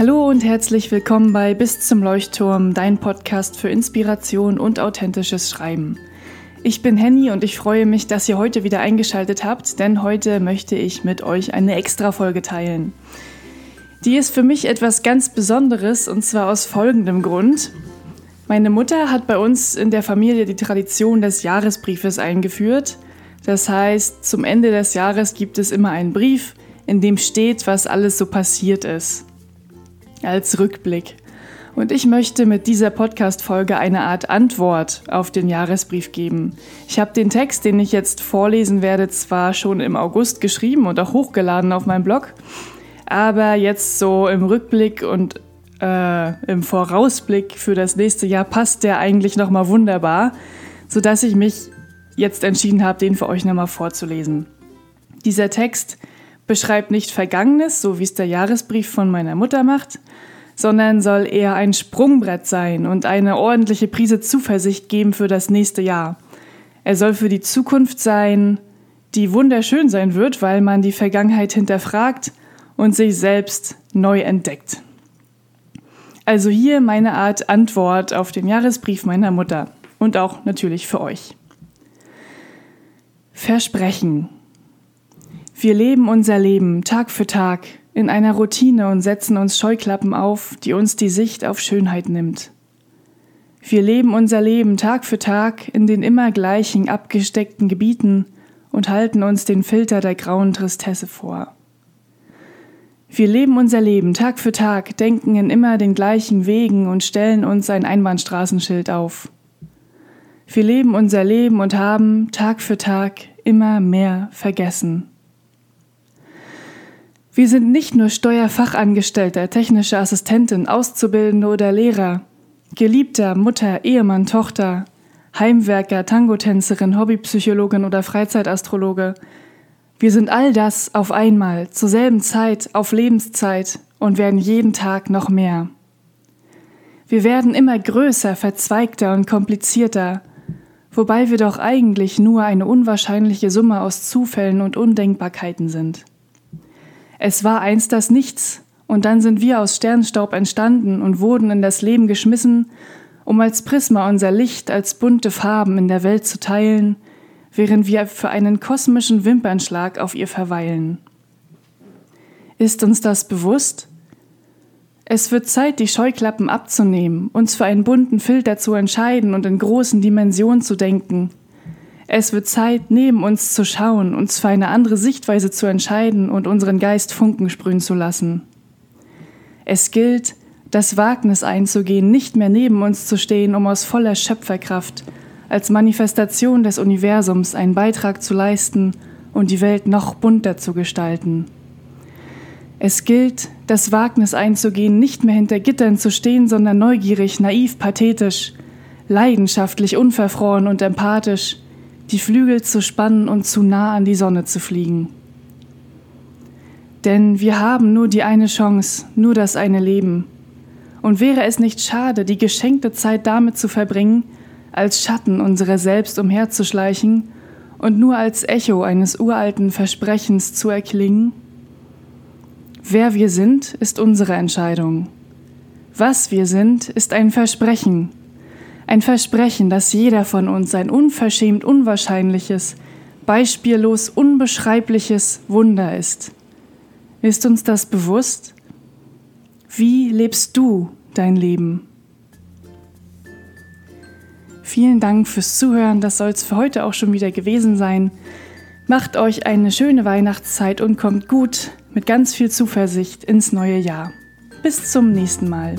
Hallo und herzlich willkommen bei Bis zum Leuchtturm, dein Podcast für Inspiration und authentisches Schreiben. Ich bin Henny und ich freue mich, dass ihr heute wieder eingeschaltet habt, denn heute möchte ich mit euch eine Extra-Folge teilen. Die ist für mich etwas ganz Besonderes und zwar aus folgendem Grund. Meine Mutter hat bei uns in der Familie die Tradition des Jahresbriefes eingeführt. Das heißt, zum Ende des Jahres gibt es immer einen Brief, in dem steht, was alles so passiert ist als Rückblick. Und ich möchte mit dieser Podcast-Folge eine Art Antwort auf den Jahresbrief geben. Ich habe den Text, den ich jetzt vorlesen werde, zwar schon im August geschrieben und auch hochgeladen auf meinem Blog, aber jetzt so im Rückblick und äh, im Vorausblick für das nächste Jahr passt der eigentlich nochmal wunderbar, sodass ich mich jetzt entschieden habe, den für euch nochmal vorzulesen. Dieser Text beschreibt nicht Vergangenes, so wie es der Jahresbrief von meiner Mutter macht, sondern soll eher ein Sprungbrett sein und eine ordentliche Prise Zuversicht geben für das nächste Jahr. Er soll für die Zukunft sein, die wunderschön sein wird, weil man die Vergangenheit hinterfragt und sich selbst neu entdeckt. Also hier meine Art Antwort auf den Jahresbrief meiner Mutter und auch natürlich für euch. Versprechen. Wir leben unser Leben Tag für Tag in einer Routine und setzen uns Scheuklappen auf, die uns die Sicht auf Schönheit nimmt. Wir leben unser Leben Tag für Tag in den immer gleichen abgesteckten Gebieten und halten uns den Filter der grauen Tristesse vor. Wir leben unser Leben Tag für Tag, denken in immer den gleichen Wegen und stellen uns ein Einbahnstraßenschild auf. Wir leben unser Leben und haben Tag für Tag immer mehr vergessen. Wir sind nicht nur Steuerfachangestellter, technische Assistentin, Auszubildende oder Lehrer, Geliebter, Mutter, Ehemann, Tochter, Heimwerker, Tangotänzerin, Hobbypsychologin oder Freizeitastrologe. Wir sind all das auf einmal, zur selben Zeit, auf Lebenszeit und werden jeden Tag noch mehr. Wir werden immer größer, verzweigter und komplizierter, wobei wir doch eigentlich nur eine unwahrscheinliche Summe aus Zufällen und Undenkbarkeiten sind. Es war einst das Nichts, und dann sind wir aus Sternstaub entstanden und wurden in das Leben geschmissen, um als Prisma unser Licht als bunte Farben in der Welt zu teilen, während wir für einen kosmischen Wimpernschlag auf ihr verweilen. Ist uns das bewusst? Es wird Zeit, die Scheuklappen abzunehmen, uns für einen bunten Filter zu entscheiden und in großen Dimensionen zu denken, es wird Zeit, neben uns zu schauen, uns für eine andere Sichtweise zu entscheiden und unseren Geist Funken sprühen zu lassen. Es gilt, das Wagnis einzugehen, nicht mehr neben uns zu stehen, um aus voller Schöpferkraft als Manifestation des Universums einen Beitrag zu leisten und die Welt noch bunter zu gestalten. Es gilt, das Wagnis einzugehen, nicht mehr hinter Gittern zu stehen, sondern neugierig, naiv, pathetisch, leidenschaftlich, unverfroren und empathisch, die Flügel zu spannen und zu nah an die Sonne zu fliegen. Denn wir haben nur die eine Chance, nur das eine Leben. Und wäre es nicht schade, die geschenkte Zeit damit zu verbringen, als Schatten unserer selbst umherzuschleichen und nur als Echo eines uralten Versprechens zu erklingen? Wer wir sind, ist unsere Entscheidung. Was wir sind, ist ein Versprechen, ein Versprechen, dass jeder von uns ein unverschämt unwahrscheinliches, beispiellos unbeschreibliches Wunder ist. Ist uns das bewusst? Wie lebst du dein Leben? Vielen Dank fürs Zuhören, das soll es für heute auch schon wieder gewesen sein. Macht euch eine schöne Weihnachtszeit und kommt gut mit ganz viel Zuversicht ins neue Jahr. Bis zum nächsten Mal.